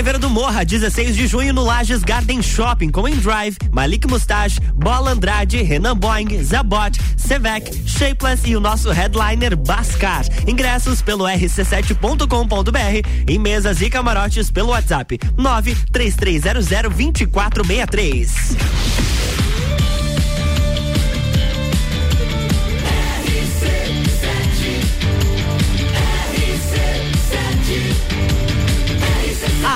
Entreveiro do Morra, 16 de junho no Lages Garden Shopping, com Drive, Malik Mustache, Bola Andrade, Renan Boing, Zabot, Sevec, Shapeless e o nosso headliner Bascar. Ingressos pelo rc7.com.br em mesas e camarotes pelo WhatsApp 93300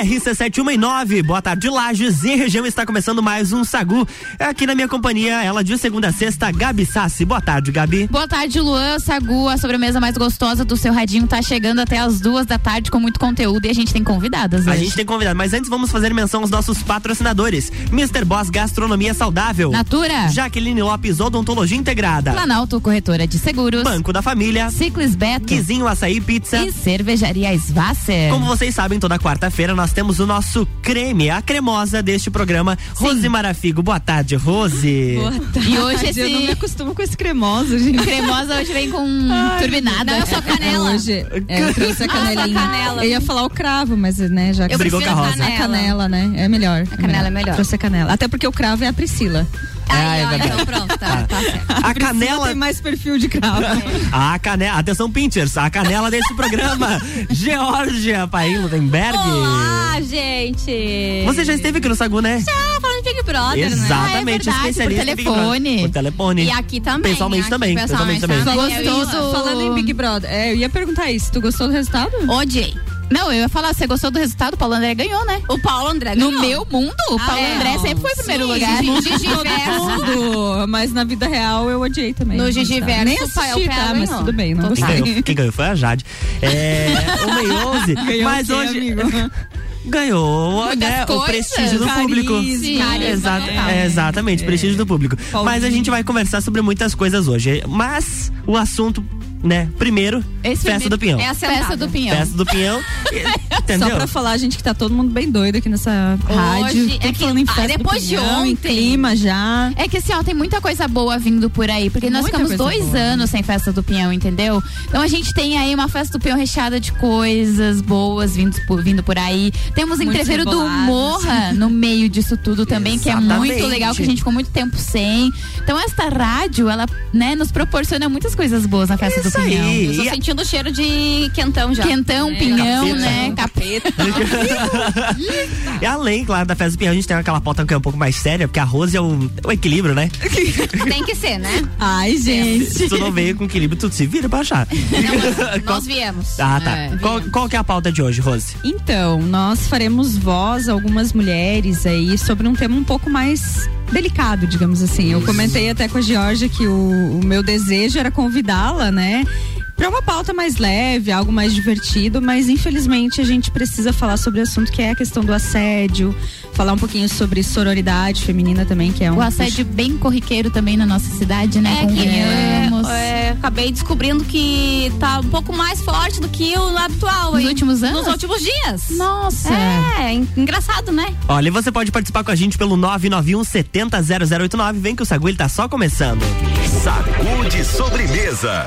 RC719, boa tarde, Lages e região está começando mais um Sagu. Aqui na minha companhia, ela de segunda a sexta, Gabi Sassi. Boa tarde, Gabi. Boa tarde, Luan. Sagu, a sobremesa mais gostosa do seu radinho tá chegando até as duas da tarde com muito conteúdo e a gente tem convidadas hoje. A gente tem convidado, mas antes vamos fazer menção aos nossos patrocinadores. Mr. Boss Gastronomia Saudável. Natura. Jaqueline Lopes Odontologia Integrada. Planalto Corretora de Seguros. Banco da Família. Ciclis Beto. Quizinho Açaí Pizza. E Cervejaria Svasser. Como vocês sabem, toda quarta-feira nós temos o nosso creme, a cremosa deste programa, Sim. Rose Marafigo. Boa tarde, Rose. Boa tarde. E hoje esse... Eu não me acostumo com esse cremoso, gente. cremosa hoje vem com Ai, turbinada. Não, eu sou canela. Hoje, é, eu trouxe a canelinha. canela. Eu ia falar o cravo, mas, né, já que... Eu Brigou com a Rosa. A canela, né, é melhor. A canela é melhor. Trouxe a canela. Até porque o cravo é a Priscila. Ah, é verdade. Então pronto, tá, tá certo. A, canela tem mais perfil de cravo. A canela, atenção Pinchers, a canela desse programa, Georgia Paim Ludenberg. Olá, gente. Você já esteve aqui no Sagu, né? Já, falando de Big Brother, Exatamente, né? Ah, é especialista por telefone. Por telefone. E aqui também. Pessoalmente aqui também. Pessoalmente, também. Gostou do... Falando em Big Brother, é, eu ia perguntar isso, tu gostou do resultado? Odiei. Não, eu ia falar, você gostou do resultado? O Paulo André ganhou, né? O Paulo André ganhou. No meu mundo, o ah, Paulo é, André sempre foi em primeiro sim, lugar. No Gigiverso. Mas na vida real eu odiei também. No Gigiverso, Nem assisti, tá, mas tudo bem, não quem ganhou, quem ganhou foi a Jade. É, o Meio 11, ganhou mas hoje... Amigo? ganhou né, o prestígio do público. Exa é, exatamente, é. prestígio do público. Paulinho. Mas a gente vai conversar sobre muitas coisas hoje. Mas o assunto né? Primeiro, Esse festa do pinhão. É a festa do pinhão. Festa do pinhão. entendeu? Só pra falar, gente, que tá todo mundo bem doido aqui nessa Hoje, rádio. É que, em festa ah, depois pinhão, de ontem. Em clima já. É que assim, ó, tem muita coisa boa vindo por aí. Porque muita nós ficamos dois boa. anos sem festa do pinhão, entendeu? Então a gente tem aí uma festa do pinhão recheada de coisas boas vindo por, vindo por aí. Temos entreveiro do Morra no meio disso tudo também, Exatamente. que é muito legal, que a gente ficou muito tempo sem. Então esta rádio, ela, né, nos proporciona muitas coisas boas na festa Isso do pinhão. Aí. Eu tô E sentindo o cheiro de quentão já. Quentão, É, pinhão, capeta. né? Capeta. E além, claro, da festa do pinhão, a gente tem aquela pauta que é um pouco mais séria, porque a Rose é o, o equilíbrio, né? Tem que ser, né? Ai, gente. Se tu não veio com equilíbrio, tu se vira pra achar. Não, nós viemos. Ah, tá. É, qual, qual que é a pauta de hoje, Rose? Então, nós faremos voz a algumas mulheres aí sobre um tema um pouco mais delicado, digamos assim. Eu comentei até com a Georgia que o, o meu desejo era convidá-la, né? Para uma pauta mais leve, algo mais divertido, mas infelizmente a gente precisa falar sobre o assunto que é a questão do assédio, falar um pouquinho sobre sororidade feminina também, que é um. O assédio bem corriqueiro também na nossa cidade, né? É que é, é, acabei descobrindo que tá um pouco mais forte do que o habitual. Nos hein? últimos anos? Nos últimos dias. Nossa. É, en- engraçado, né? Olha, e você pode participar com a gente pelo 991 70 0089. Vem que o Sagu ele tá só começando. Sacude sobremesa.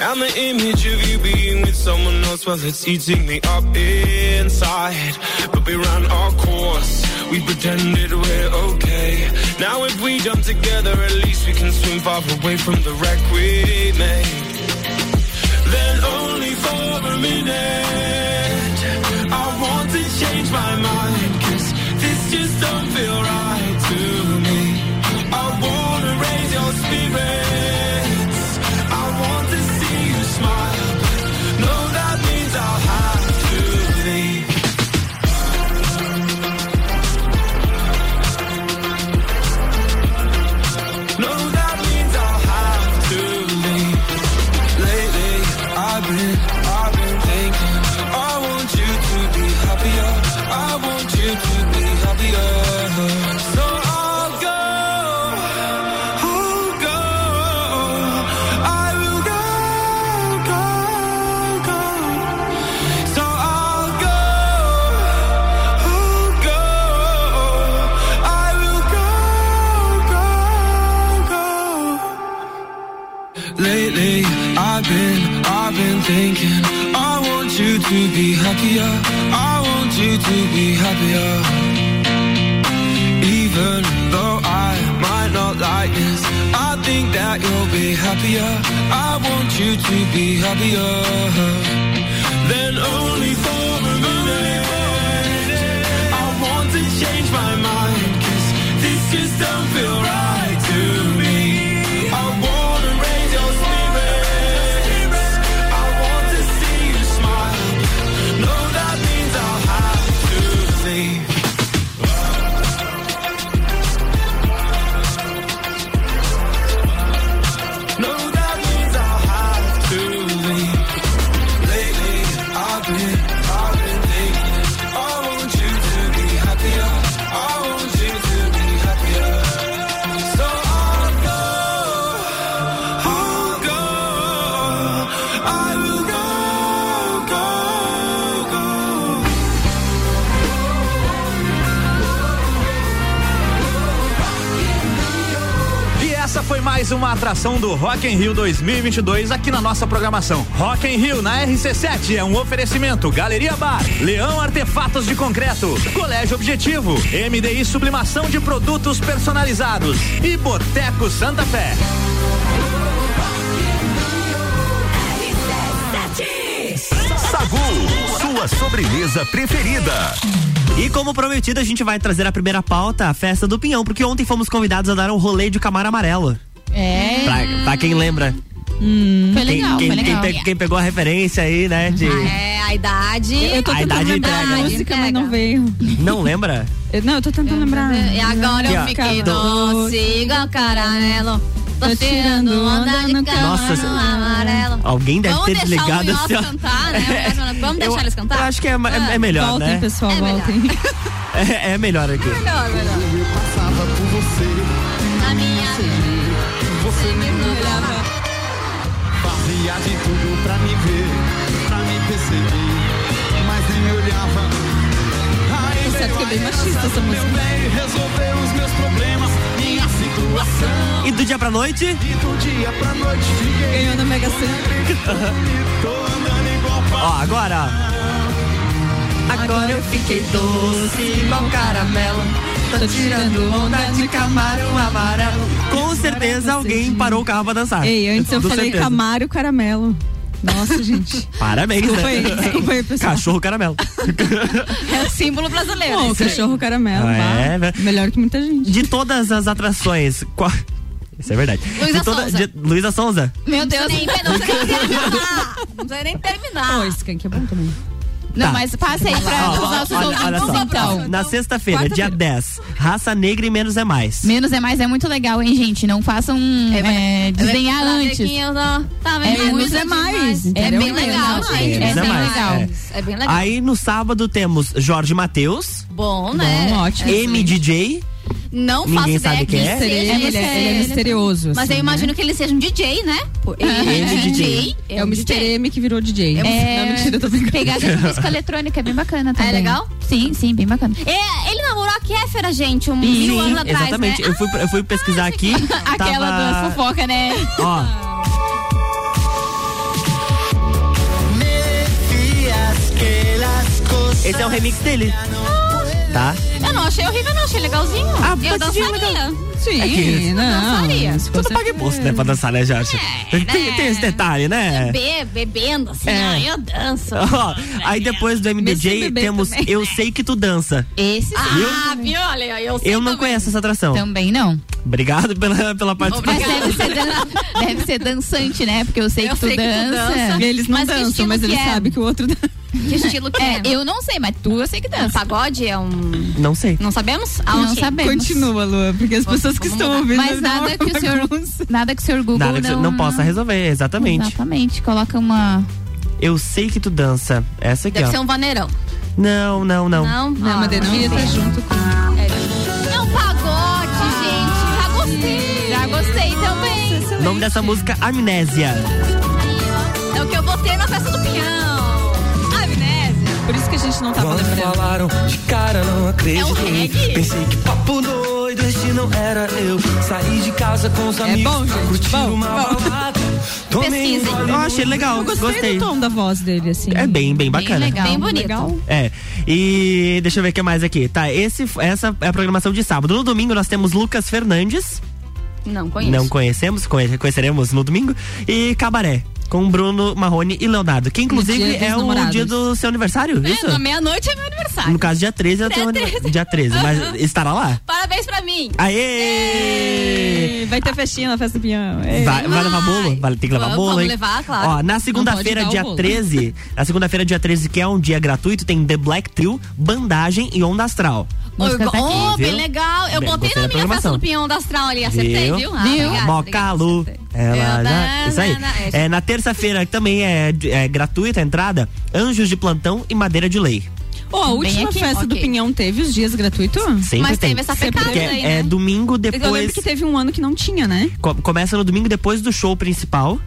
And the image of you being with someone else, well, it's eating me up inside. But we ran our course. We pretended we're okay. Now if we jump together, at least we can swim far away from the wreck we made. Happier. I want you to be happier. Even though I might not like this, I think that you'll be happier. I want you to be happier. Uma atração do Rock in Rio 2022 aqui na nossa programação. Rock in Rio na RC7 é um oferecimento Galeria Bar, Leão Artefatos de Concreto, Colégio Objetivo, MDI Sublimação de Produtos Personalizados e Boteco Santa Fé. Sagu, sua sobremesa preferida. E como prometido, a gente vai trazer a primeira pauta, a festa do Pinhão, porque ontem fomos convidados a dar um rolê de Camaro Amarelo. É. Pra, pra quem lembra. Foi Quem, legal, quem, foi legal. quem pe- quem pegou a referência aí, né? De, É, a idade. Eu tô A idade lembrar entrega, a música, mas não veio. Não lembra? Eu- não, eu tô tentando lembrar. E agora eu fiquei Do- doce, igual caramelo. Tô tirando onda de Nossa, amarelo. Alguém deve Vamos ter desligado o ó. cantar, né? Vamos deixar Eu- eles cantar? Eu acho que é, é- é melhor, voltem, né? pessoal, É melhor. voltem. É, é melhor aqui. Melhor, melhor. Pra me ver, pra me perceber, mas nem me olhava. Aí certo que é bem machista essa música. veio resolver os meus problemas, minha situação. E do dia pra noite? E do dia pra noite fiquei Ganhou na Mega Sena. tô andando igual pra Ó, agora. Agora eu fiquei doce igual caramelo. Tô tirando onda de Camaro amarelo. Com certeza alguém parou o carro pra dançar. Ei, antes eu Com falei certeza. Camaro Caramelo. Nossa, gente. Parabéns, Desculpa aí, né? desculpa aí, pessoal. Cachorro caramelo. É o símbolo brasileiro. Aí. cachorro caramelo. É, vá. né? Melhor que muita gente. De todas as atrações, qual... Isso é verdade. Luísa toda... Sonza. de- Luísa Sonza. Meu Deus, nem, não precisa nem terminar. Não precisa nem terminar. Ô, esse é bom também. Não, Tá. mas passa aí pra Ó, os nossos olha, ouvintes, olha só. então. Na sexta-feira, dia 10, raça negra e menos é mais. Menos é mais é muito legal, hein, gente? Não façam é, desenhar Pra ver antes. quem eu tô- Tá É vendo? menos é mais, É bem legal, é gente. É Menos é bem mais, legal. é. É bem legal. Aí no sábado temos Jorge Matheus, Bom, né? Bom, ótimo. MDJ Não Ninguém faço ideia sabe quem é? Ele, ele é, ele é misterioso. Mas assim, eu imagino né? que ele seja um DJ, né? Ele Ele é DJ. DJ. É o um Mr. DJ. M que virou DJ. É, Não, mentira, tô brincando. Pegada de música eletrônica, é bem bacana também. legal? Sim, sim, bem bacana. É, ele namorou a Kéfera, gente, um Sim, mil anos atrás, exatamente. né? Eu, fui, eu fui pesquisar aqui. Aquela tava... das fofoca, né? Ó, esse é o remix dele. Tá? Eu não achei horrível, não. Achei legalzinho. Ah, eu pode ser dançaria. Sim, É que- não. dançaria. se Tu você- não paga imposto, né, pra dançar, né, Jorge? tem, tem esse detalhe, né? Be, bebendo, assim, É. eu danço. Ó, aí depois do MDJ temos também. Eu Sei Que Tu Dança. Esse sim. Ah, viu? Olha, eu sei Eu não também. conheço essa atração. Também não. Obrigado pela, pela Mas participação. deve ser, dan- deve ser dançante, né? Porque eu sei Eu que tu sei que tu dança. Eles não Mas dançam, mas eles é? sabem que o outro dança. Que estilo que é? É, eu não sei, mas tu eu sei que Um dança. pagode é um... Não sei. Não sabemos? Ah, Não sabemos. Continua, Lua, porque as pessoas que estão mudar. ouvindo. Mas nada que o senhor, nada que o senhor Google Nada que não, não possa resolver, exatamente. Exatamente. Coloca uma. Eu sei que tu dança. Essa aqui, Deve ó. ser um vaneirão. Não, não, não. Não? Não, Ah, mas devia não estar sei. junto com. É um pagode, gente. Já gostei. Já gostei também. O nome dessa música, Amnésia. É o que eu botei na festa do pinhão. Por isso que a gente não tava Quando lembrando. falaram de cara, não acreditei. É um? Pensei que papo doido, esse não era eu. Saí de casa com os amigos, bom, gente, curtir bom, uma bom. balada. Pesquisem. Eu achei legal, Eu gostei, gostei. do tom da voz dele, assim. É bem, bem bacana. legal. Bem bonito. Legal. É. E deixa eu ver o que mais aqui. Tá, esse, essa é a programação de sábado. No domingo nós temos Lucas Fernandes. Não conheço. Não conhecemos, conhe- conheceremos no domingo. E Cabaré. Com Bruno Marrone e Leonardo. Que inclusive é o dia do seu aniversário, isso? É, na meia-noite é meu aniversário. No caso, dia 13 é o teu aniversário. Dia 13, mas estará lá? Parabéns pra mim. Aê! Vai ter festinha na festa do Pinhão. Vai, vai levar bolo? Vai ter que levar Vamos, bolo, vamos hein? levar, claro. Ó, na segunda-feira, dia o bolo. 13, na segunda-feira, dia 13, que é um dia gratuito, tem The Black Trio, Bandagem e Onda Astral. Música tá aqui, oh, bem viu? legal. Eu Bem, botei na minha festa do pinhão da Astral ali. Acertei, Viu? viu? Ah, Viu? obrigada, Mocalu. Ela Eu- isso aí. na- na- É, na terça-feira, também é, é gratuita a entrada, Anjos de Plantão e Madeira de Lei. Ó, a última aqui. festa do Ok. Pinhão teve os dias gratuitos? Sempre Mas tem. teve essa pecada Porque aí, é né? domingo Eu depois. lembro que teve um ano que não tinha, né? Co- Começa no domingo depois do show principal.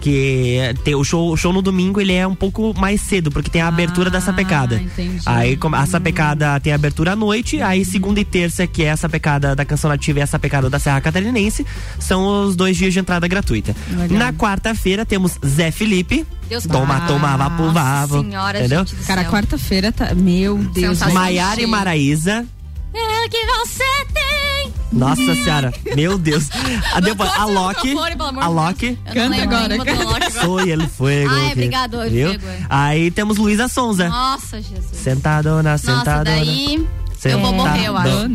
Que tem o show, o show no domingo ele é um pouco mais cedo, porque tem a abertura da sapecada. entendi. Aí a sapecada tem a abertura à noite, aí segunda e terça, que é a sapecada da canção nativa e a sapecada da Serra Catarinense, são os dois dias de entrada gratuita. Legal. Na quarta-feira temos Zé Felipe. Deus Toma, pai. toma, vá vavo. senhora, entendeu? gente do Cara, quarta-feira tá. Meu Deus. Maiara e Maraísa. É que você tem. Nossa senhora, meu Deus. A, depois, a Loki. microfone, pelo amor A de Loki. Eu não Canta lembro agora, canta. Loki agora. Soy el fuego. Ai, obrigado, viu? fuego. Aí temos Luísa Sonza. Nossa, Jesus. Sentadona, Nossa, sentadona. daí eu vou morrer, eu acho.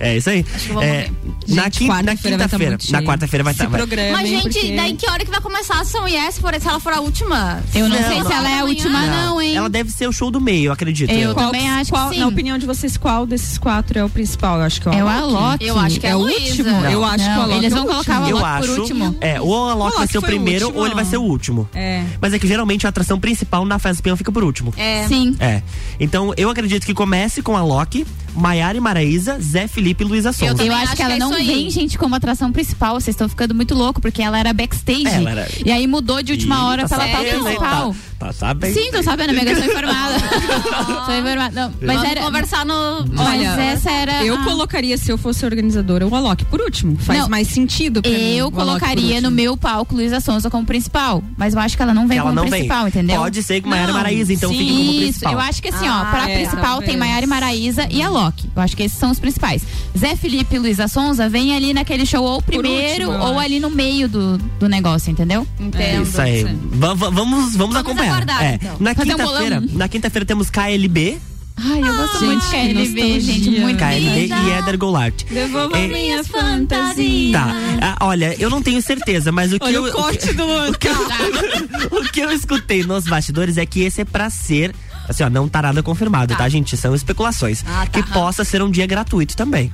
É isso aí. Acho que eu vou É, na Gente, na tá quinta-feira. muito na quarta-feira vai estar. vai- programem, Mas, gente, porque- daí que hora que vai começar a ação Yes, por se ela for a última? Eu não, Não, sei não. se ela é a última, não, hein? Ela deve ser o show do meio, eu acredito. Eu Qual- também acho qual- que sim. Na opinião de vocês, qual desses quatro é o principal? Eu acho que é o É o Alok. Alok. Eu acho que é, É o último? Eu acho que o Não, Alok eles é vão colocar o último. Eu Alok por último. É, ou o Alok vai Alok ser o primeiro ou ele vai ser o último. É. Mas é que geralmente a atração principal na festa do peão fica por último. É. Sim. É. Então eu acredito que comece com a Loki, Maiara e Maraísa, Zé Felipe e Luísa Sonza. também Eu acho acho que ela é não vem, gente, como atração principal. Vocês estão ficando muito louco, porque ela era backstage. Ela era- E aí mudou de última hora tá pra ela estar hein? principal. Tá, sabendo. Sim, tô sabendo, amiga, eu sou informada. sou informada. Não, mas Vamos era. conversar no. Mas Olha, essa era. Eu a- colocaria, se eu fosse organizadora, o Alok por último. Faz Não, mais sentido pra mim, Eu Alok por colocaria no meu palco Luísa Sonza como principal. Mas eu acho que ela não vem ela como não principal, vem. entendeu? Pode ser que Maiara e Não, Maraísa, então sim. fique como Isso, principal. eu acho que assim, Ah, ó, pra é, principal talvez. tem Maiara e Maraísa e a Loki. Eu acho que esses são os principais. Zé Felipe e Luísa Sonza vem ali naquele show ou primeiro último, ou acho. ali no meio do, do negócio, entendeu? Entendo. Isso aí. Sim. Va- va- vamos, vamos, acompanhar. Aguardar, É. então. Na Fazer um quinta-feira, bolão. na quinta-feira temos KLB, Ai, eu gosto Gente, muito de KLB, gente, muito KLB e Eder Goulart. Devolva É. minha fantasia. Tá. Ah, olha, eu não tenho certeza, mas o que Olha eu o corte do o que, eu, o que eu escutei nos bastidores é que esse é pra ser assim, ó, não tá nada confirmado, tá, gente? São especulações. Ah, tá. Que possa ser um dia gratuito também.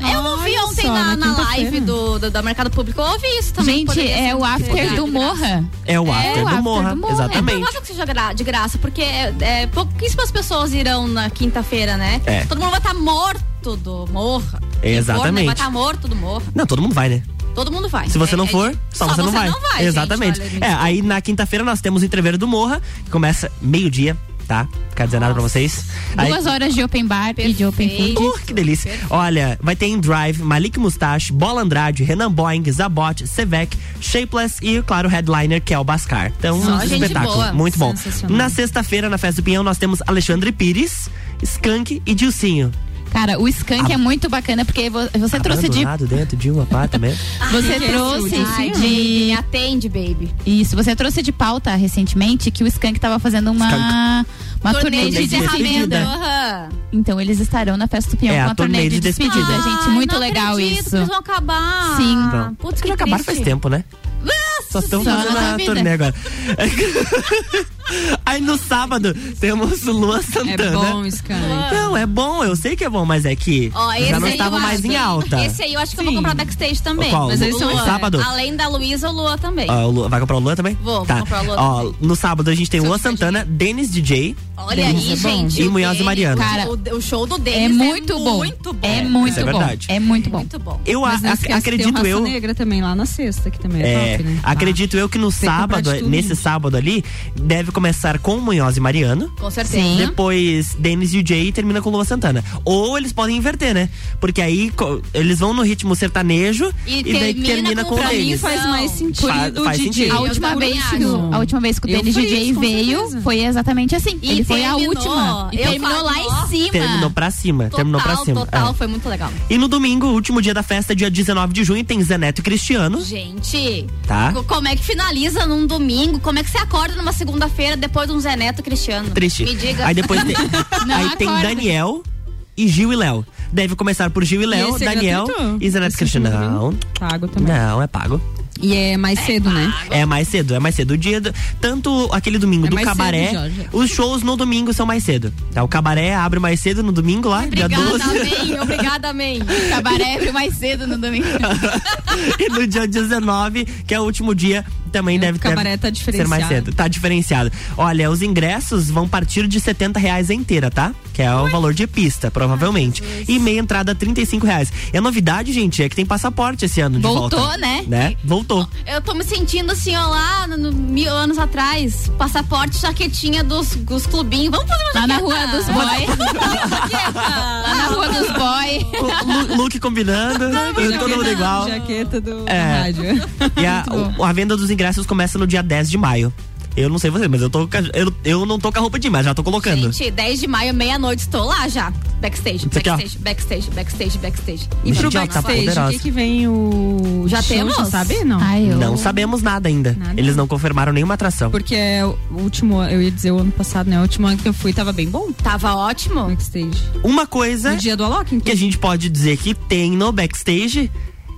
Eu Olha ontem só, na, na na live do, do, do Mercado Público. Eu ouvi isso também. Gente, é o after do. Morra. É o after, do, after Morra, do Morra. É exatamente. provável que seja de graça, porque é, é, pouquíssimas pessoas irão na quinta-feira, né? É. Todo mundo vai estar morto morto do morra. Exatamente. vai estar tá morto do morro. Não, todo mundo vai, né? Todo mundo vai. Se você é, não é for, só, só, você, não, vai. não vai. Exatamente. Gente, olha, é, aí na quinta-feira nós temos o Entreveiro do Morra, que começa meio-dia, tá? Quer dizer nada pra vocês. Duas aí, horas de open bar Perfeito. e de open food. Uh, que delícia. Perfeito. Olha, vai ter em Drive, Malik Mustache, Bola Andrade, Renan Boeing, Zabot, Sevec, Shapeless e, claro, o headliner que é o Bascar. Então, Só um espetáculo. Boa. Muito bom. Na sexta-feira, na Festa do Pinhão, nós temos Alexandre Pires, Skank e Dilcinho. Cara, o Skank é muito bacana porque você trouxe de. dentro de um apartamento. você trouxe Ai, de. Me atende, baby. Isso, você trouxe de pauta recentemente que o Skank tava fazendo uma. Skunk. Uma turnê, turnê de, de despedida. Uhum. Então eles estarão na festa do Pinhão é, com a, turnê, turnê de, de despedida, despedida. gente. Muito legal acredito, isso. Eles vão acabar. Sim. Então, Putz, que acabaram faz tempo, né? Só estão fazendo a turnê agora. Aí no sábado temos Lua Santana. É bom, Skank. Não, é bom, eu sei que é bom, mas é que Ó, já não estava mais em alta. Esse aí eu acho que Sim. eu vou comprar backstage também. Qual? Mas eles são Lua. sábado. Além da Luísa, o Lua também. Uh, o Lua, vai comprar o Lua também? Vou, tá. vou comprar o Lua Ó, também. No sábado a gente tem Lua Santana, Denis DJ. Olha aí, gente. E Munhoz e Mariano. Cara, o, o show do Denis é muito é bom. Muito bom. É muito Isso é bom. verdade. É muito bom. Muito bom. Eu a, a, acredito eu. Negra também lá na sexta, que também é, é top, né? Acredito eu que no Tem sábado, tudo, nesse gente. sábado ali, deve começar com Munhoz e Mariano. Com certeza. Sim. Depois Denis e o Jay e termina com Lua Santana. Ou eles podem inverter, né? Porque aí eles vão no ritmo sertanejo E e, daí termina termina com com o pra mim Denis. faz mais sentido Faz- faz sentido. A última, vez que o, a última vez que o Denis DJ com veio certeza. foi exatamente assim. E Ele foi a última. Eu terminou lá em cima. Terminou pra cima. Total, terminou pra cima. total, é. foi muito legal. E no domingo, último dia da festa, dia 19 de junho, tem Zé Neto e Cristiano. Gente, Tá. co- como é que finaliza num domingo? Como é que você acorda numa segunda-feira depois de um Zé Neto Cristiano? Triste. Me diga. Aí depois tem, Não aí tem acorda. Daniel e Gil e Léo. Deve começar por Gil e Léo, esse é Daniel gratuito? e Zé Neto e Cristiano. último Não, Pago também. não, é pago. E é mais cedo, né? É mais cedo, é mais cedo. O dia do- tanto aquele domingo É do cabaré, cedo, os shows no domingo são mais cedo. Tá? O cabaré abre mais cedo no domingo lá, dia Obrigada, 12. amém. Obrigada, amém. Cabaré abre mais cedo no domingo. e no dia 19, que é o último dia, também O deve, deve tá ser mais cedo. Tá diferenciado. Olha, os ingressos vão partir de 70 reais a inteira, tá? Que é o valor de pista, provavelmente. e meia entrada, 35 reais. E a novidade, gente, é que tem passaporte esse ano de Voltou, volta. né? Né? Voltou. Eu tô me sentindo assim, ó, lá no, no- mil anos atrás. Passaporte, jaquetinha dos, dos clubinhos. Vamos fazer uma Lá na jaqueta? rua dos boy. Lá na rua dos boy. O Lu- Look combinando, todo mundo igual. Jaqueta do É. rádio. E a, a venda dos ingressos começa no dia 10 de maio. Eu não sei você, mas eu tô com a- eu, eu não tô com a roupa de mas já tô colocando. Gente, 10 de maio, meia-noite, estou lá já. Backstage, backstage, backstage, backstage, backstage. E pro Gente, tá backstage, o que, que vem o. Já temos? Já sabe? Não. Ai, eu... Não sabemos nada ainda. Nada. Eles não confirmaram nenhuma atração. Porque é o último, eu ia dizer o ano passado, né? O último ano que eu fui tava bem bom. Tava ótimo. Backstage. Uma coisa No dia do Alok, que a gente pode dizer que tem no backstage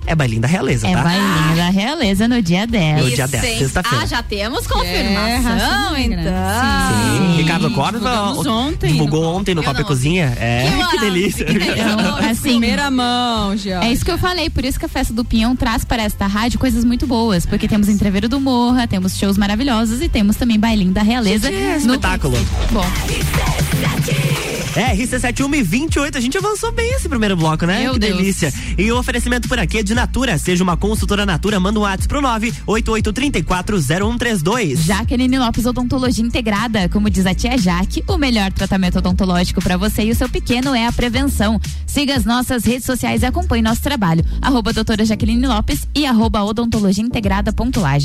é bailinho da realeza, É tá? bailinho da realeza no dia 10. No dia 10, sem- sexta-feira. Ah, já temos É, confirmação, negra. então. Sim. Ricardo Corva Divulgamos ontem divulgou no- ontem no Copa Cozinha. É, Que que, delícia. que delícia. Então, assim, Primeira mão, George. É isso que eu falei, por isso que a festa do Pinhão traz para esta rádio coisas muito boas, porque temos entreveiro do Morra, temos shows maravilhosos e temos também bailinho da realeza. É no- espetáculo. Bom, É, RC71 e 28, a gente avançou bem esse primeiro bloco, né? Meu que Deus. delícia. E o oferecimento por aqui é de Natura. Seja uma consultora Natura, manda um WhatsApp pro 988340132. Jaqueline Lopes Odontologia Integrada, como diz a tia Jaque, o melhor tratamento odontológico para você e o seu pequeno é a prevenção. Siga as nossas redes sociais e acompanhe nosso trabalho. Arroba doutora Jaqueline Lopes e arroba odontologia integrada.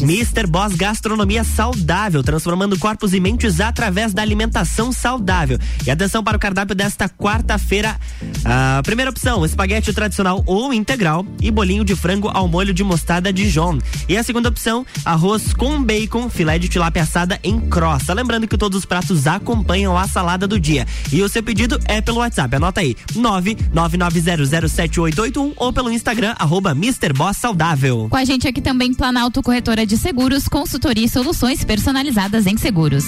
Mr. Boss Gastronomia Saudável, transformando corpos e mentes através da alimentação saudável. E atenção para o cardápio desta quarta-feira. A primeira opção, espaguete tradicional ou integral e bolinho de frango ao molho de mostarda Dijon. E a segunda opção, arroz com bacon, filé de tilápia assada em crosta. Lembrando que todos os pratos acompanham a salada do dia. E o seu pedido é pelo WhatsApp, anota aí, 999007881 ou pelo Instagram, arroba Mr. Boss Saudável. Com a gente aqui também Planalto Corretora de Seguros, consultoria e soluções personalizadas em seguros.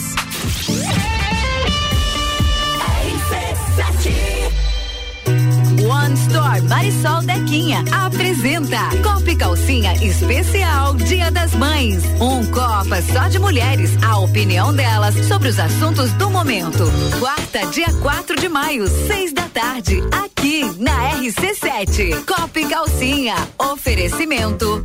One Store Marisol Dequinha apresenta Copa e Calcinha Especial Dia das Mães. Um Copa só de mulheres, a opinião delas sobre os assuntos do momento. Quarta, dia 4 de maio, seis da tarde, aqui na RC7. Copa e Calcinha. Oferecimento.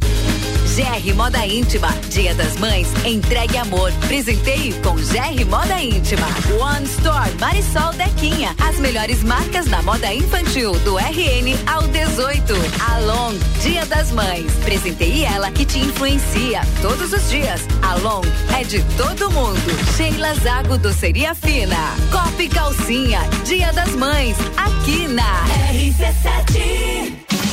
GR Moda Íntima, Dia das Mães, entregue amor. Presenteie com GR Moda Íntima. One Store, Marisol Dequinha. As melhores marcas da moda infantil, do RN ao 18. Along, Dia das Mães. Presenteie ela que te influencia todos os dias. Along é de todo mundo. Sheila Zago Doceria Fina. Copa e Calcinha, Dia das Mães, aqui na RC7.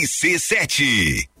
RC7.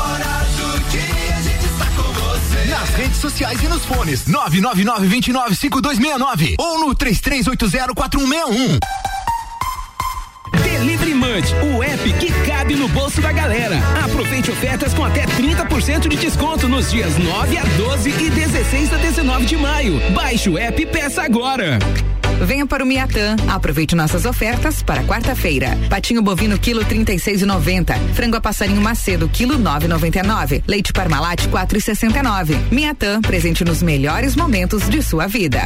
Nas redes sociais e nos fones 999 29 5269 ou no 33804161. Delivery Munch, o app que cabe no bolso da galera. Aproveite ofertas com até 30% de desconto nos dias 9 a 12 e 16 a 19 de maio. Baixe o app e peça agora. Venha para o Miatã. Aproveite nossas ofertas para quarta-feira. Patinho bovino quilo 36,90. Frango a passarinho macedo quilo 9,99. Leite Parmalat 4,69. Miatã, presente nos melhores momentos de sua vida.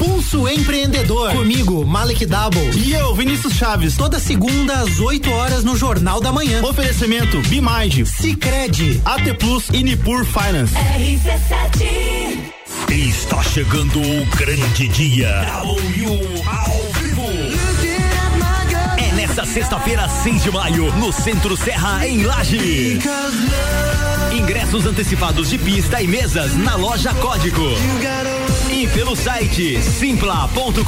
Pulso Empreendedor. Comigo, Malek Double. E eu, Vinícius Chaves. Toda segunda às 8 horas no Jornal da Manhã. Oferecimento Bimind, Cicred, AT Plus e Nipur Finance. RC7. Está chegando o grande dia. ao vivo. É nessa sexta-feira, 6 de maio, no Centro Serra, em Laje. Ingressos antecipados de pista e mesas na loja Código. E pelo site simpla.com.br.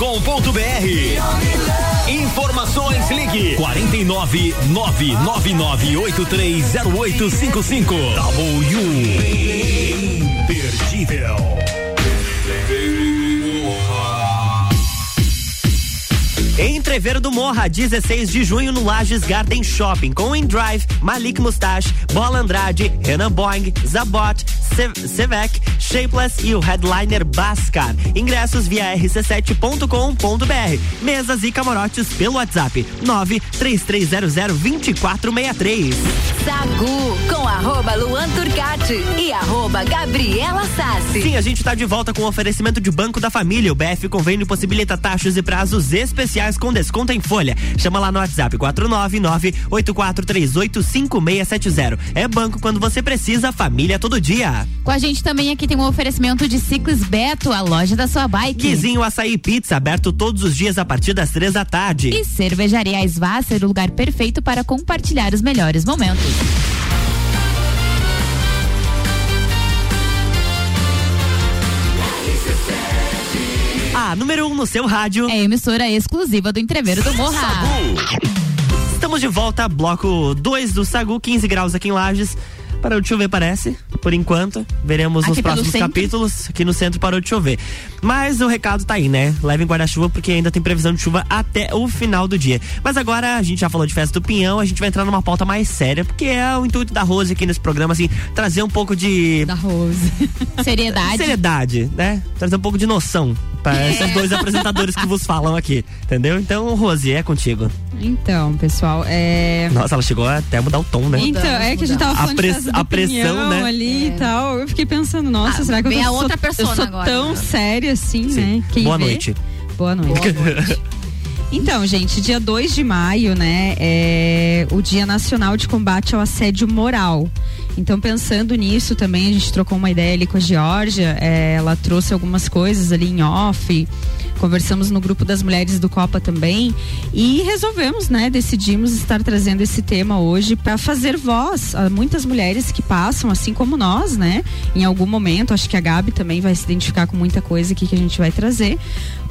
Informações ligue 49 999830855. W Imperdível. Entreveiro do Morra, 16 de junho no Lages Garden Shopping, com Endrive, Malik Mustache, Bola Andrade, Renan Boing, Zabot, Sevec, Shapeless e o headliner Bascar. Ingressos via rc7.com.br. Mesas e camarotes pelo WhatsApp 933002463. Sagu com arroba Luan Turcati e arroba Gabriela Sassi. Sim, a gente está de volta com o oferecimento de Banco da Família. O BF Convênio possibilita taxas e prazos especiais com desconto em folha. Chama lá no WhatsApp 499-8438-5670. É banco quando você precisa, família todo dia. Com a gente também aqui tem um oferecimento de Ciclis Beto, a loja da sua bike. Guizinho Açaí Pizza, aberto todos os dias a partir das três da tarde. E Cervejaria Svasser, o lugar perfeito para compartilhar os melhores momentos. A número 1 um no seu rádio. É emissora exclusiva do Entreveiro do Morra. Sagu. Estamos de volta, bloco 2 do Sagu, 15 graus aqui em Lages. Parou de chover, parece, por enquanto. Veremos aqui nos próximos capítulos. Aqui no centro parou de chover. Mas o recado tá aí, né? Levem guarda-chuva porque ainda tem previsão de chuva até o final do dia. Mas agora a gente já falou de festa do Pinhão, a gente vai entrar numa pauta mais séria, porque é o intuito da Rose aqui nesse programa, assim, trazer um pouco de. Da Rose. Seriedade. Seriedade, né? Trazer um pouco de noção para é. esses dois apresentadores que vos falam aqui, entendeu? Então, Rose, é contigo. Então, pessoal, é. Nossa, ela chegou até a mudar o tom, né? Então, é que a gente tava falando a, a pressão, né? ali é. e tal. Eu fiquei pensando, nossa, ah, será que eu, tô, a outra sou, eu sou agora, tão né? séria assim, Sim. né? Quem Boa vê? noite. Boa noite. Boa noite. Então, gente, dia 2 de maio, né, é o Dia Nacional de Combate ao Assédio Moral. Então, pensando nisso também, a gente trocou uma ideia ali com a Georgia, é, ela trouxe algumas coisas ali em off, conversamos no grupo das mulheres do Copa também e resolvemos, né, decidimos estar trazendo esse tema hoje para fazer voz a muitas mulheres que passam, assim como nós, né, em algum momento, acho que a Gabi também vai se identificar com muita coisa aqui que a gente vai trazer,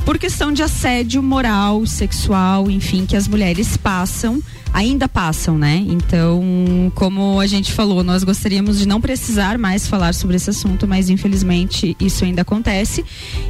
por questão de assédio moral, sexual, enfim, que as mulheres passam ainda passam, né? Então, como a gente falou, nós gostaríamos de não precisar mais falar sobre esse assunto, mas infelizmente isso ainda acontece.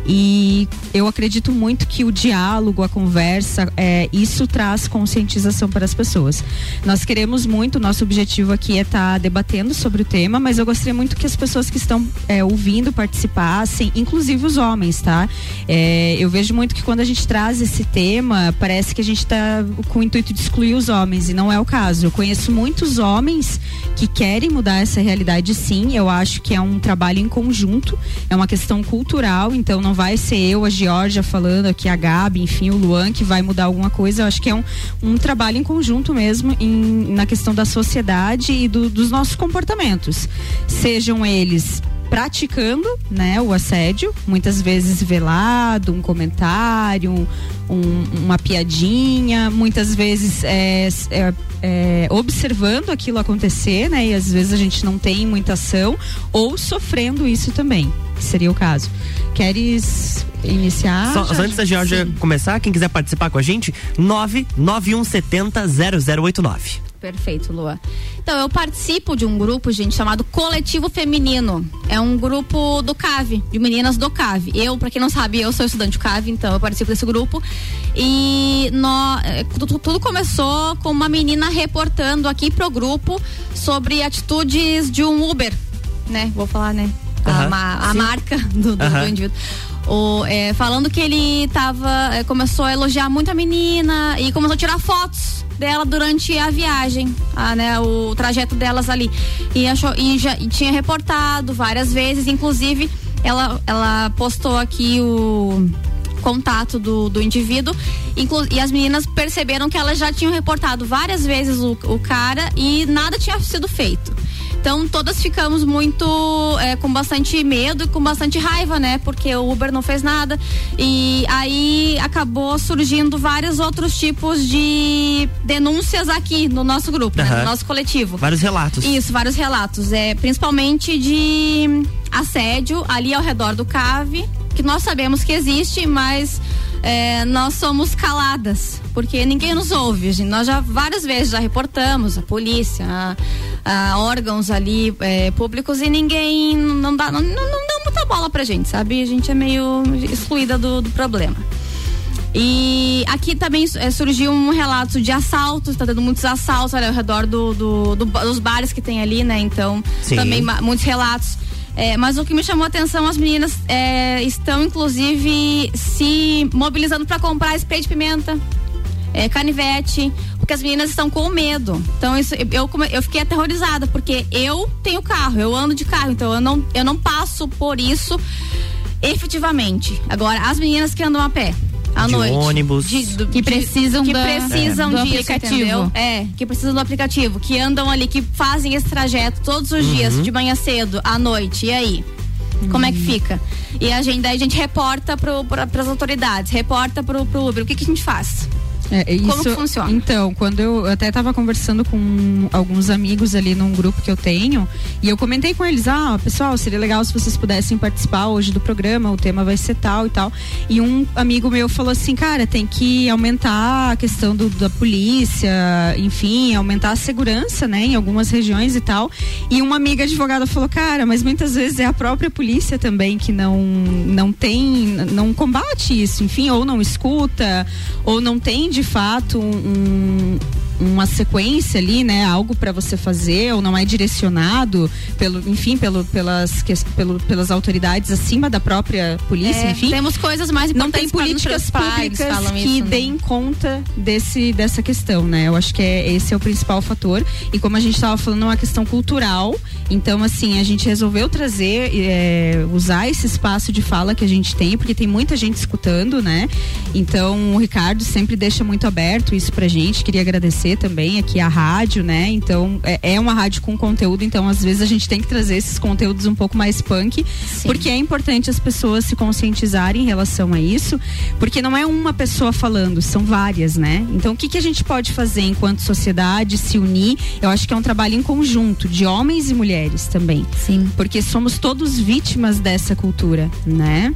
E eu acredito muito que o diálogo, a conversa, é, isso traz conscientização para as pessoas. Nós queremos muito, nosso objetivo aqui é estar tá debatendo sobre o tema, mas eu gostaria muito que as pessoas que estão é, ouvindo participassem, inclusive os homens, tá? É, eu vejo muito que quando a gente traz esse tema, parece que a gente está com o intuito de excluir os homens homens e não é o caso. Eu conheço muitos homens que querem mudar essa realidade sim. Eu acho que é um trabalho em conjunto, é uma questão cultural, então não vai ser eu, a Georgia falando aqui, a Gabi, enfim, o Luan que vai mudar alguma coisa. Eu acho que é um, um trabalho em conjunto mesmo em, na questão da sociedade e do, dos nossos comportamentos. Sejam eles praticando, né, o assédio, muitas vezes velado, um comentário, um, uma piadinha, muitas vezes é, é, é, observando aquilo acontecer, né, e às vezes a gente não tem muita ação, ou sofrendo isso também, que seria o caso. Queres iniciar? Só, antes da Georgia começar, quem quiser participar com a gente, 99170 0089. Perfeito, Lua. Então, eu participo de um grupo, gente, chamado Coletivo Feminino. É um grupo do CAV, de meninas do CAV. Eu, para quem não sabe, eu sou estudante do CAV, então eu participo desse grupo. E no, é, tudo, tudo, começou com uma menina reportando aqui pro grupo sobre atitudes de um Uber, né? Vou falar, né? a, a marca do, do, do indivíduo. O, é, falando que ele tava. É, começou a elogiar muito a menina e começou a tirar fotos dela durante a viagem, a, né, o trajeto delas ali. E, achou, e já e tinha reportado várias vezes, inclusive ela, ela postou aqui o contato do, do indivíduo inclu, e as meninas perceberam que elas já tinham reportado várias vezes o, o cara e nada tinha sido feito. Então todas ficamos muito é, com bastante medo e com bastante raiva, né? Porque o Uber não fez nada. E aí acabou surgindo vários outros tipos de denúncias aqui no nosso grupo, né? Aham. no nosso coletivo. Vários relatos. Isso, vários relatos. É, principalmente de assédio ali ao redor do CAV, que nós sabemos que existe, mas é, nós somos caladas, porque ninguém nos ouve. gente. Nós já várias vezes já reportamos a polícia, a, a órgãos ali é, públicos e ninguém não dá, não, não, não dá muita bola pra gente, sabe? A gente é meio excluída do, do problema. E aqui também eh, surgiu um relato de assaltos, tá tendo muitos assaltos ali ao redor do, do- do- dos bares que tem ali, né? Então, Sim. também muitos relatos. É, mas o que me chamou a atenção, as meninas é, estão inclusive se mobilizando para comprar spray de pimenta, é, canivete, porque as meninas estão com medo. Então isso, eu, eu fiquei aterrorizada, porque eu tenho carro, eu ando de carro, então eu não, eu não passo por isso efetivamente. Agora, as meninas que andam a pé. À De noite. ônibus. do- Que precisam que da- precisam é, do disso, aplicativo. entendeu? É, que precisam do aplicativo, que andam ali, que fazem esse trajeto todos os Uhum. dias, de manhã cedo, à noite. E aí? Como é que fica? E a gente, daí a gente reporta pro, pra, pras autoridades, reporta pro, pro Uber. O que, que a gente faz? É, isso, Como funciona? Então, quando eu até estava conversando com alguns amigos ali num grupo que eu tenho, e eu comentei com eles: ah, pessoal, seria legal se vocês pudessem participar hoje do programa, o tema vai ser tal e tal. E um amigo meu falou assim: cara, tem que aumentar a questão do, da polícia, enfim, aumentar a segurança, né, em algumas regiões e tal. E uma amiga advogada falou: cara, mas muitas vezes é a própria polícia também que não, não tem, não combate isso, enfim, ou não escuta, ou não tem de fato um- uma sequência ali, né, algo para você fazer, ou não é direcionado pelo, enfim, pelo, pelas, que- pelo, pelas autoridades acima da própria polícia, É, enfim. temos coisas mais não tem importantes para nos políticas públicas que isso, né? deem conta desse dessa questão, né? Eu acho que é, esse é o principal fator. E como a gente estava falando, é uma questão cultural. Então, assim, a gente resolveu trazer, é, usar esse espaço de fala que a gente tem, porque tem muita gente escutando, né? Então, o Ricardo sempre deixa muito aberto isso pra gente. Queria agradecer também aqui a rádio, né? Então, é, é uma rádio com conteúdo, então às vezes a gente tem que trazer esses conteúdos um pouco mais punk, porque é importante as pessoas se conscientizarem em relação a isso, porque não é uma pessoa falando, são várias, né? Então, o que, que a gente pode fazer enquanto sociedade, se unir? Eu acho que é um trabalho em conjunto, de homens e mulheres também. Sim. Porque somos todos vítimas dessa cultura, né?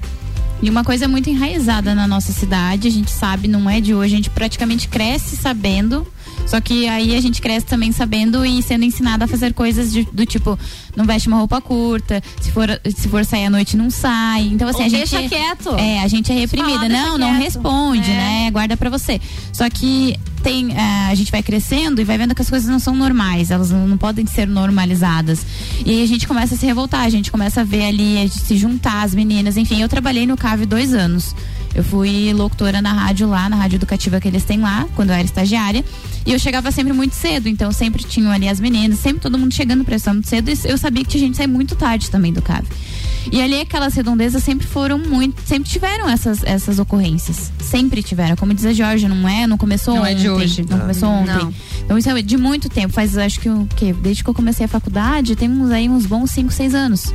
E uma coisa muito enraizada na nossa cidade, a gente sabe, não é de hoje, a gente praticamente cresce sabendo. Só que aí a gente cresce também sabendo e sendo ensinada a fazer coisas de- do tipo, não veste uma roupa curta, se for, se for sair à noite, não sai. Então, assim, Ou a gente. deixa é- quieto. É, a gente é reprimida. Fala, deixa não, não quieto. responde, É. né? Guarda pra você. Só que tem. ah, a gente vai crescendo e vai vendo que as coisas não são normais, elas não, não podem ser normalizadas. E aí a gente começa a se revoltar, a gente começa a ver ali, a gente se juntar, as meninas. Enfim, eu trabalhei no CAV dois anos. Eu fui locutora na rádio lá, na rádio educativa que eles têm lá, quando eu era estagiária. E eu chegava sempre muito cedo, então sempre tinham ali as meninas, sempre todo mundo chegando pra estar muito cedo. E eu sabia que tinha gente sair muito tarde também do CAV. E ali aquelas redondezas sempre foram muito, sempre tiveram essas, essas ocorrências. Sempre tiveram. Como diz a Jorge, não é? Não começou Não ontem. é de hoje. Não Não. começou ontem. Não. Então isso é de muito tempo. Faz acho que o quê? Desde que eu comecei a faculdade, tem uns aí uns bons 5, 6 anos.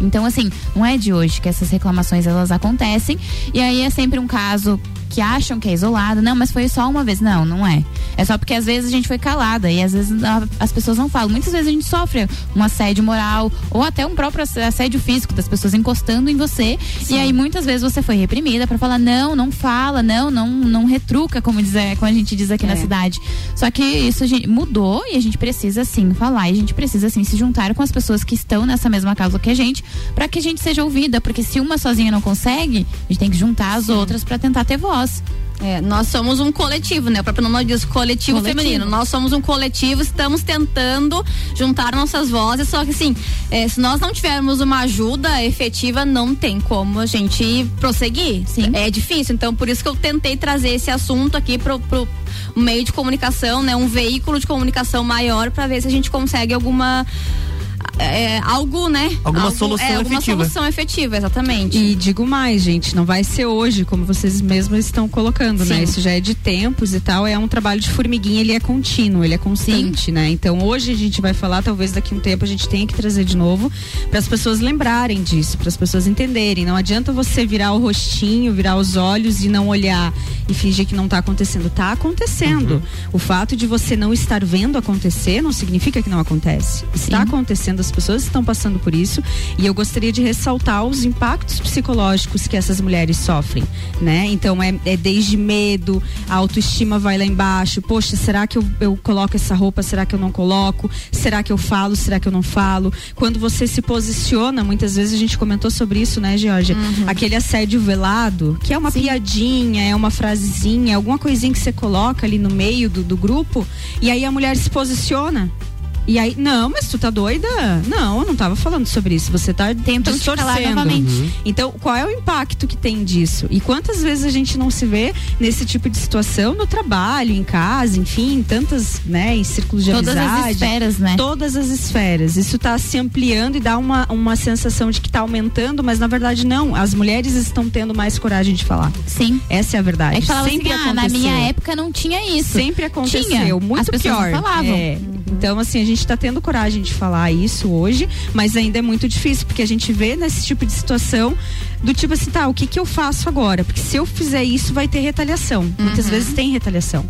Então, assim, não é de hoje que essas reclamações elas acontecem. E aí é sempre um caso que acham que é isolado. Não, mas foi só uma vez. Não, não é. É só porque às vezes a gente foi calada e às vezes a- as pessoas não falam. Muitas vezes a gente sofre um assédio moral ou até um próprio ass- assédio físico das pessoas encostando em você. E aí muitas vezes você foi reprimida pra falar não, não fala, não, não, não retruca, como, diz, é, como a gente diz aqui na É. cidade. Só que isso gente mudou e a gente precisa sim falar e a gente precisa sim se juntar com as pessoas que estão nessa mesma causa que a gente, pra que a gente seja ouvida, porque se uma sozinha não consegue, a gente tem que juntar as outras pra tentar ter voz. É, nós somos um coletivo, né? O próprio nome diz coletivo, Coletivo. feminino. Nós somos um coletivo, estamos tentando juntar nossas vozes, só que assim, é, se nós não tivermos uma ajuda efetiva, não tem como a gente prosseguir. Sim. É difícil, então por isso que eu tentei trazer esse assunto aqui pro, pro meio de comunicação, né? Um veículo de comunicação maior para ver se a gente consegue alguma é, algo, né? Alguma algo, solução é, alguma efetiva. solução efetiva, exatamente. E digo mais, gente, não vai ser hoje, como vocês mesmos estão colocando, né? Sim. Isso já é de tempos e tal, é um trabalho de formiguinha, ele é contínuo, ele é constante, né? Então hoje a gente vai falar, talvez daqui a um tempo a gente tenha que trazer de novo para as pessoas lembrarem disso, para as pessoas entenderem. Não adianta você virar o rostinho, virar os olhos e não olhar e fingir que não tá acontecendo. Tá acontecendo. O fato de você não estar vendo acontecer não significa que não acontece. Está acontecendo, as pessoas estão passando por isso e eu gostaria de ressaltar os impactos psicológicos que essas mulheres sofrem, né? Então é, é desde medo, a autoestima vai lá embaixo. Poxa, será que eu, eu coloco essa roupa? Será que eu não coloco? Será que eu falo? Será que eu não falo? Quando você se posiciona, muitas vezes a gente comentou sobre isso, né, Georgia? Aquele assédio velado, que é uma piadinha, é uma frasezinha, alguma coisinha que você coloca ali no meio do, do grupo, e aí a mulher se posiciona. E aí, não, mas tu tá doida? Não, eu não tava falando sobre isso. Você tá Tentam te distorcendo. novamente. Uhum. Então, qual é o impacto que tem disso? E quantas vezes a gente não se vê nesse tipo de situação no trabalho, em casa, enfim, em tantas, né, em círculos de Todas as amizade. esferas, né? Todas as esferas. Isso tá se ampliando e dá uma, uma sensação de que tá aumentando, mas na verdade não. As mulheres estão tendo mais coragem de falar. Sim. Essa é a verdade. É que falava Sempre assim, ah, na minha época não tinha isso. Sempre aconteceu, Tinha. muito As pessoas pior. não falavam. É. Então, assim, a gente tá tendo coragem de falar isso hoje, mas ainda é muito difícil, porque a gente vê nesse tipo de situação do tipo assim, tá, o que que eu faço agora? Porque se eu fizer isso, vai ter retaliação. Muitas Uhum. vezes tem retaliação.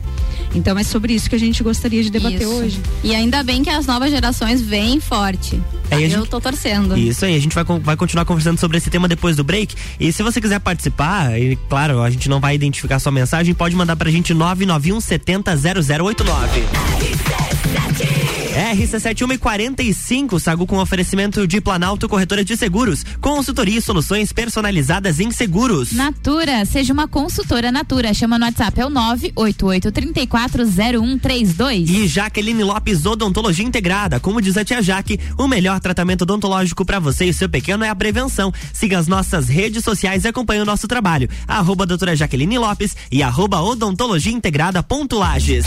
Então é sobre isso que a gente gostaria de debater Isso. hoje. E ainda bem que as novas gerações vêm forte. É, e a Eu gente- tô torcendo. Isso aí, a gente vai, vai continuar conversando sobre esse tema depois do break. E se você quiser participar, e claro, a gente não vai identificar sua mensagem, pode mandar pra gente 991 70 0089. RC71 e 45, Sagu com oferecimento de Planalto Corretora de Seguros, consultoria e soluções personalizadas em seguros. Natura, seja uma consultora Natura. Chama no WhatsApp, é o 988340132. E Jaqueline Lopes Odontologia Integrada. Como diz a tia Jaque, o melhor tratamento odontológico para você e seu pequeno é a prevenção. Siga as nossas redes sociais e acompanhe o nosso trabalho. Arroba doutora Jaqueline Lopes e arroba odontologia integrada ponto Lages.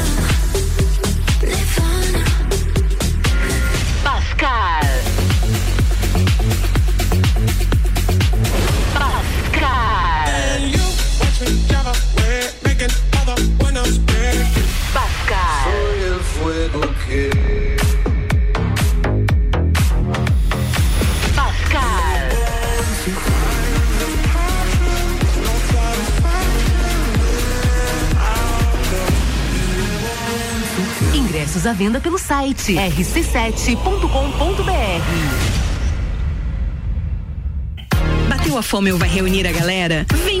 Ingressos à venda pelo site rc7.com.br Bateu a fome ou vai reunir a galera? Vem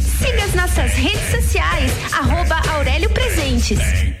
Siga as nossas redes sociais, arroba Aurélio Presentes.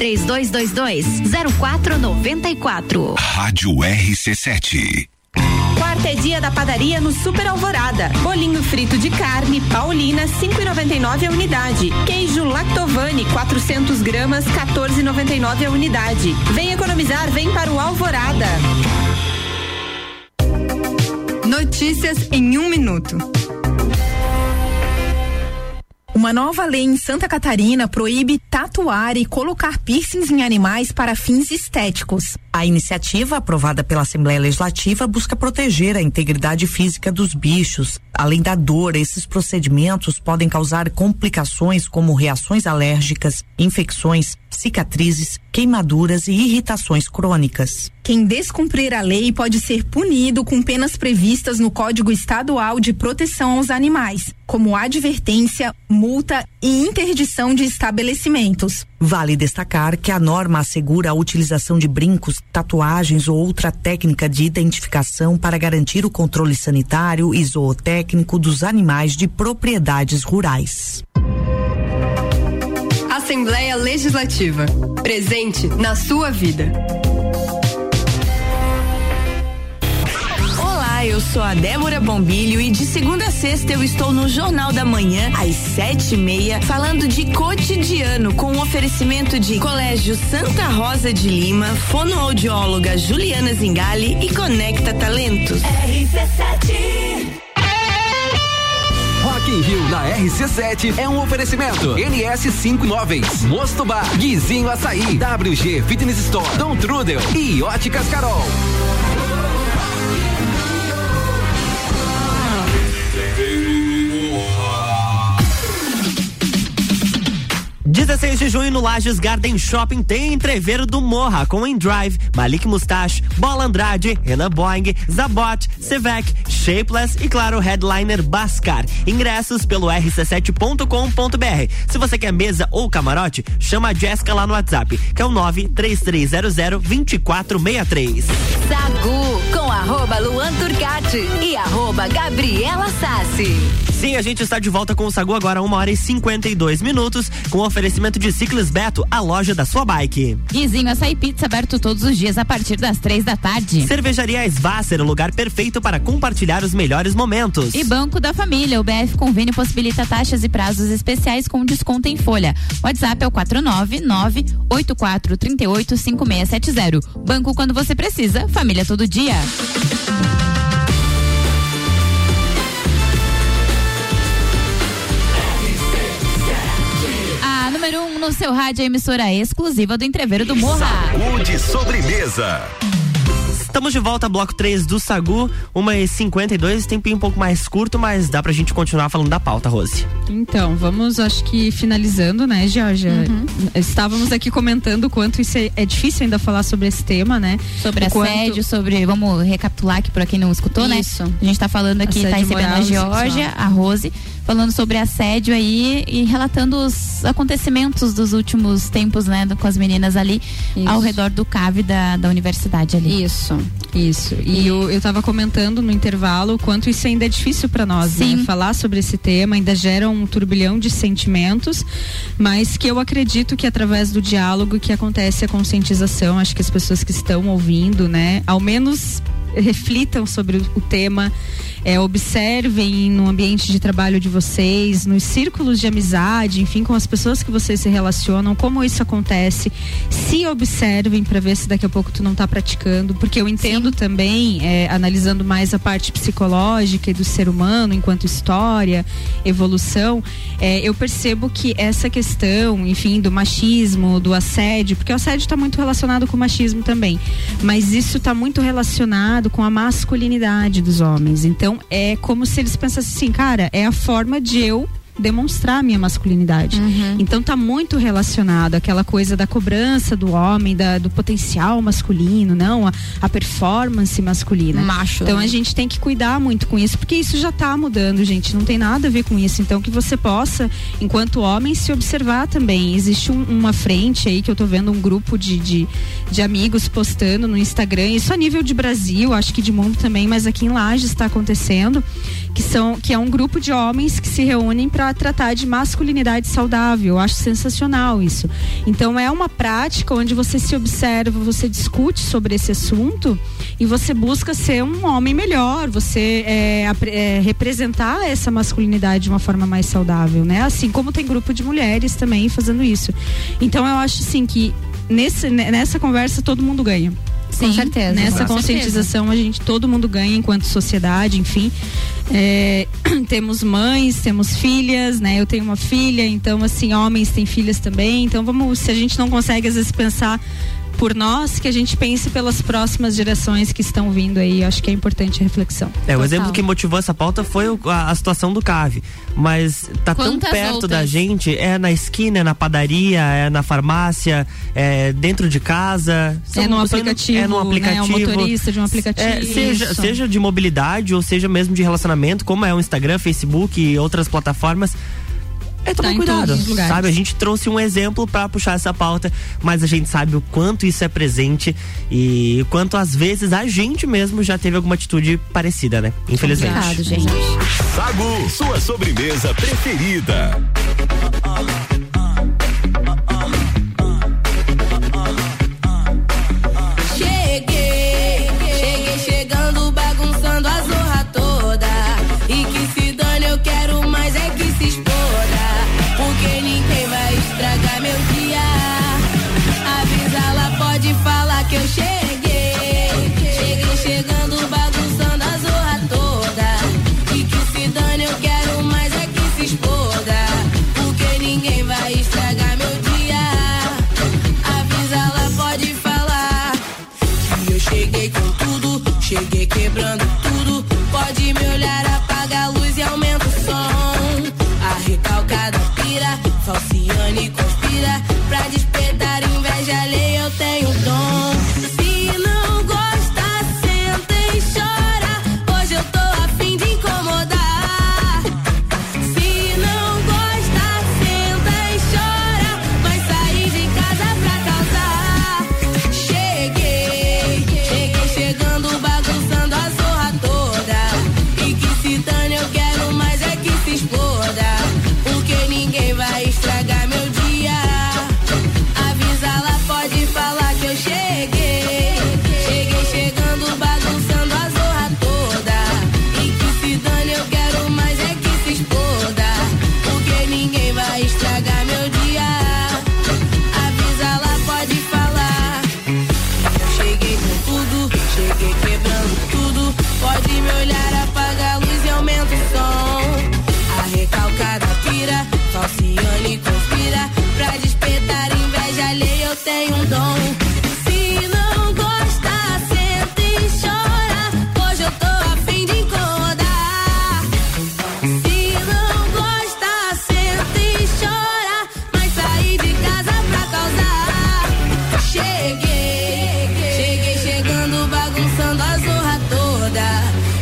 3222 0494. Rádio RC7. Quarta é dia da padaria no Super Alvorada. Bolinho frito de carne, Paulina, 5,99 a unidade. Queijo Lactovani, 400 gramas, 14,99 a unidade. Vem economizar, vem para o Alvorada. Notícias em um minuto. Uma nova lei em Santa Catarina proíbe tatuar e colocar piercings em animais para fins estéticos. A iniciativa, aprovada pela Assembleia Legislativa, busca proteger a integridade física dos bichos. Além da dor, esses procedimentos podem causar complicações como reações alérgicas, infecções, cicatrizes, queimaduras e irritações crônicas. Quem descumprir a lei pode ser punido com penas previstas no Código Estadual de Proteção aos Animais, como advertência, multa e interdição de estabelecimentos. Vale destacar que a norma assegura a utilização de brincos, tatuagens ou outra técnica de identificação para garantir o controle sanitário e zootécnico dos animais de propriedades rurais. Assembleia Legislativa. Presente na sua vida. Olá, eu sou a Débora Bombilho e de segunda a sexta eu estou no Jornal da Manhã, às sete e meia, falando de cotidiano, com o oferecimento de Colégio Santa Rosa de Lima, fonoaudióloga Juliana Zingali e Conecta Talentos. RC7 Rock in Rio na RC7 é um oferecimento. NS5 Imóveis, Mosto Bar, Guizinho Açaí, WG Fitness Store, Dom Trudel e Óticas Carol. 16 de junho no Lages Garden Shopping tem entreveiro do Morra com Endrive, Malik Mustache, Bola Andrade, Renan Boing, Zabot, Sevec, Shapeless e claro, headliner Bascar. Ingressos pelo rc7.com.br. Se você quer mesa ou camarote, chama a Jéssica lá no WhatsApp, que é o 93300 2463. Sagu arroba Luan Turcati e arroba Gabriela Sassi. Sim, a gente está de volta com o Sagu agora, uma hora e 52 minutos, com oferecimento de Ciclis Beto, a loja da sua bike. Guizinho Açaí Pizza aberto todos os dias a partir das três da tarde. Cervejaria Svasser, o lugar perfeito para compartilhar os melhores momentos. E Banco da Família, o BF Convênio possibilita taxas e prazos especiais com desconto em folha. WhatsApp é o 499-8438-5670. Banco quando você precisa, família todo dia. Número 1 no seu rádio, a emissora exclusiva do Entreveiro do Morra. Saúde sobremesa. Estamos de volta, bloco 3 do Sagu, 1h52, tempinho um pouco mais curto, mas dá pra gente continuar falando da pauta, Rose. Então, vamos, acho que finalizando, né, Georgia? Uhum. Estávamos aqui comentando o quanto isso é, é, difícil ainda falar sobre esse tema, né? Sobre o assédio, quanto... sobre. Vamos recapitular aqui para quem não escutou, né? isso. né? A gente tá falando aqui, assédio tá recebendo a Georgia, a Rose falando sobre assédio aí e relatando os acontecimentos dos últimos tempos, né, com as meninas ali isso. ao redor do CAV da, da universidade ali. Isso, isso. E, e eu, eu tava comentando no intervalo o quanto isso ainda é difícil para nós, né? Sim. né? Falar sobre esse tema ainda gera um turbilhão de sentimentos, mas que eu acredito que através do diálogo que acontece a conscientização, acho que as pessoas que estão ouvindo, né, ao menos reflitam sobre o tema é, observem no ambiente de trabalho de vocês, nos círculos de amizade, enfim, com as pessoas que vocês se relacionam, como isso acontece. Se observem para ver se daqui a pouco tu não está praticando, porque eu entendo Sim. também, é, analisando mais a parte psicológica e do ser humano enquanto história, evolução, é, eu percebo que essa questão, enfim, do machismo, do assédio, porque o assédio está muito relacionado com o machismo também, mas isso está muito relacionado com a masculinidade dos homens. Então é como se eles pensassem assim, cara, é a forma de eu demonstrar a minha masculinidade. Uhum. Então tá muito relacionado aquela coisa da cobrança do homem, da, do potencial masculino, não, a, a performance masculina. Macho. Então né? a gente tem que cuidar muito com isso, porque isso já tá mudando, gente. Não tem nada a ver com isso. Então que você possa, enquanto homem, se observar também. Existe um, uma frente aí que eu tô vendo um grupo de, de, de amigos postando no Instagram, isso a nível de Brasil, acho que de mundo também, mas aqui em Lages está acontecendo, que são que é um grupo de homens que se reúnem para tratar de masculinidade saudável. Eu acho sensacional isso. Então é uma prática onde você se observa, você discute sobre esse assunto e você busca ser um homem melhor, você é, é, representar essa masculinidade de uma forma mais saudável, né? Assim como tem grupo de mulheres também fazendo isso. Então eu acho assim que nesse, nessa conversa todo mundo ganha. Sim, com certeza. Nessa com conscientização certeza. a gente todo mundo ganha enquanto sociedade, enfim. É, temos mães, temos filhas, né? Eu tenho uma filha, então assim, homens têm filhas também. Então vamos, se a gente não consegue às vezes pensar por nós, que a gente pense pelas próximas gerações que estão vindo aí. Acho que é importante a reflexão. É, o exemplo que motivou essa pauta foi a, a situação do CAV. Mas tá Quantas tão perto outras? da gente, é na esquina, é na padaria, é na farmácia, é dentro de casa. é no aplicativo. É no aplicativo. Né? É um motorista de um aplicativo. É, seja, seja de mobilidade ou seja mesmo de relacionamento, como é o Instagram, Facebook e outras plataformas é tomar tá cuidado, sabe? A gente trouxe um exemplo para puxar essa pauta, mas a gente sabe o quanto isso é presente e quanto às vezes a gente mesmo já teve alguma atitude parecida, né? Infelizmente. Obrigado, gente. Sagu, sua sobremesa preferida. just bed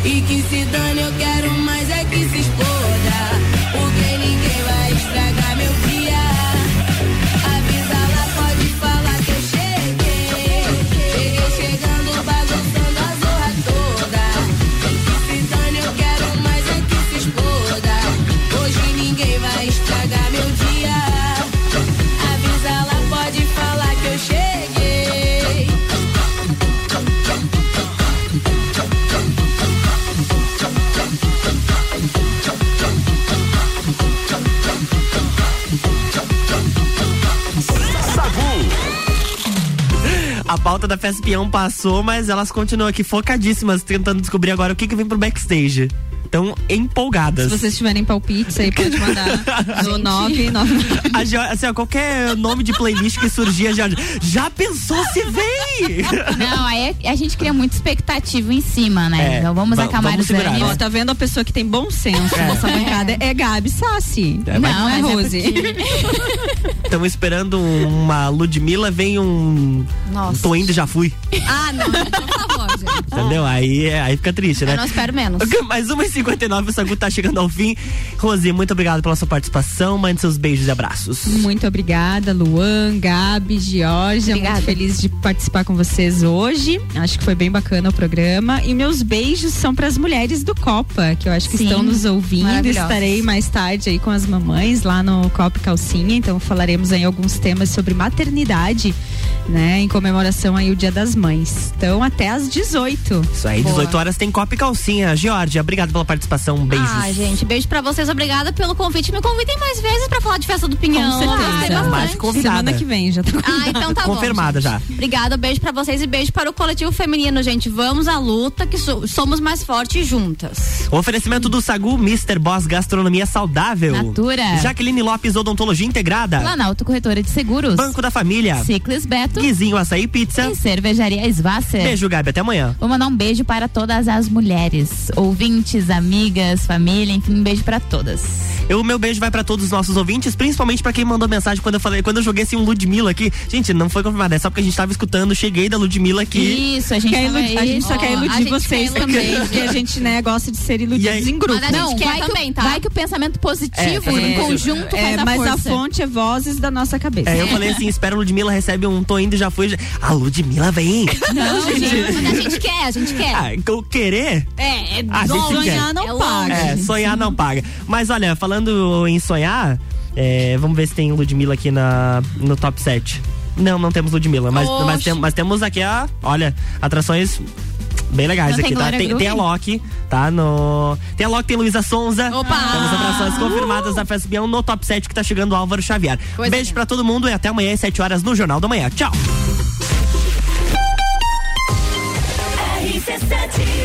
E que se dane, eu quero mais é que se exploda. Porque A pauta da Festa Peão passou, mas elas continuam aqui focadíssimas, tentando descobrir agora o que, que vem pro backstage. Estão empolgadas. Se vocês tiverem palpites aí, pode mandar no 9, 9. A Jo- assim, ó, qualquer nome de playlist que surgir, a Jorge, já pensou se vem? Não, aí é- a gente cria muita expectativa em cima, né? É, então vamos va- acalmar vamos os segurar, ânimos. Ó, tá vendo a pessoa que tem bom senso É. nessa bancada? É Gabi Sassi. É, não é é Rose. Estamos esperando uma Ludmilla, vem um. Nossa. Tô indo e já fui. Ah, não, por favor, gente. Entendeu? Aí, é- aí fica triste, né? Eu não espero menos. Mais uma e 59 o Sagu tá chegando ao fim. Rosi, muito obrigado pela sua participação. Mande seus beijos e abraços. Muito obrigada, Luan, Gabi, Georgia. Obrigada. Muito feliz de participar com vocês hoje. Acho que foi bem bacana o programa. E meus beijos são para as mulheres do Copa, que eu acho que Sim, estão nos ouvindo. Estarei mais tarde aí com as mamães lá no Copa Calcinha. Então falaremos aí alguns temas sobre maternidade, né? Em comemoração aí o Dia das Mães. Então até às 18. Isso aí, 18 horas tem copa e calcinha. Georgia, obrigado pela participação. Beijos. Ah, gente, beijo pra vocês. Obrigada pelo convite. Me convidem mais vezes pra falar de festa do Pinhão. Com certeza. Bastante. Mais convidada. Semana que vem já tá Ah, então tá bom. Confirmada gente. já. Obrigada, beijo pra vocês e beijo para o coletivo feminino, gente. Vamos à luta, que so- somos mais fortes juntas. O oferecimento do Sagu Mr. Boss Gastronomia Saudável. Natura. Jaqueline Lopes Odontologia Integrada. Planalto Corretora de Seguros. Banco da Família. Ciclis Beto. Guizinho Açaí Pizza. E Cervejaria Svasser. Beijo, Gabi. Até amanhã. Vou mandar um beijo para todas as mulheres, ouvintes, amigas, família, enfim, um beijo para todas. O meu beijo vai pra todos os nossos ouvintes, principalmente pra quem mandou mensagem quando eu falei, quando eu joguei assim um Ludmilla aqui. Gente, não foi confirmado, é só porque a gente tava escutando, cheguei da Ludmilla aqui. Isso, a gente Quer tava iludir- a aí. gente só Ó, quer a iludir gente vocês quer também, porque a gente, né, gosta de ser iludidos em grupo. Mas a gente Não, quer também, tá? vai que o pensamento positivo É, em é, conjunto É, faz a mas a força. fonte é vozes da nossa cabeça. É, eu falei assim, espera a Ludmilla recebe um tô indo e já foi. já- A Ludmilla vem. Não, gente. Quando a gente quer, a gente quer. Ah, eu querer? É, é A gente longe. quer. não é paga. É, sonhar não paga. Mas olha, falando em sonhar, é, vamos ver se tem Ludmilla aqui na, no top 7. Não, não temos Ludmilla, mas, mas, tem- mas temos aqui a, olha, atrações bem legais não aqui, tá? Tem, tem, a Loki, tá? No... Tem a Loki, tem Luísa Sonza. Opa! Temos atrações uh! confirmadas da Festa Bião no top 7 que tá chegando o Álvaro Xavier. Coisa Beijo é. pra todo mundo e até amanhã às 7 horas no Jornal da Manhã. Tchau! RC7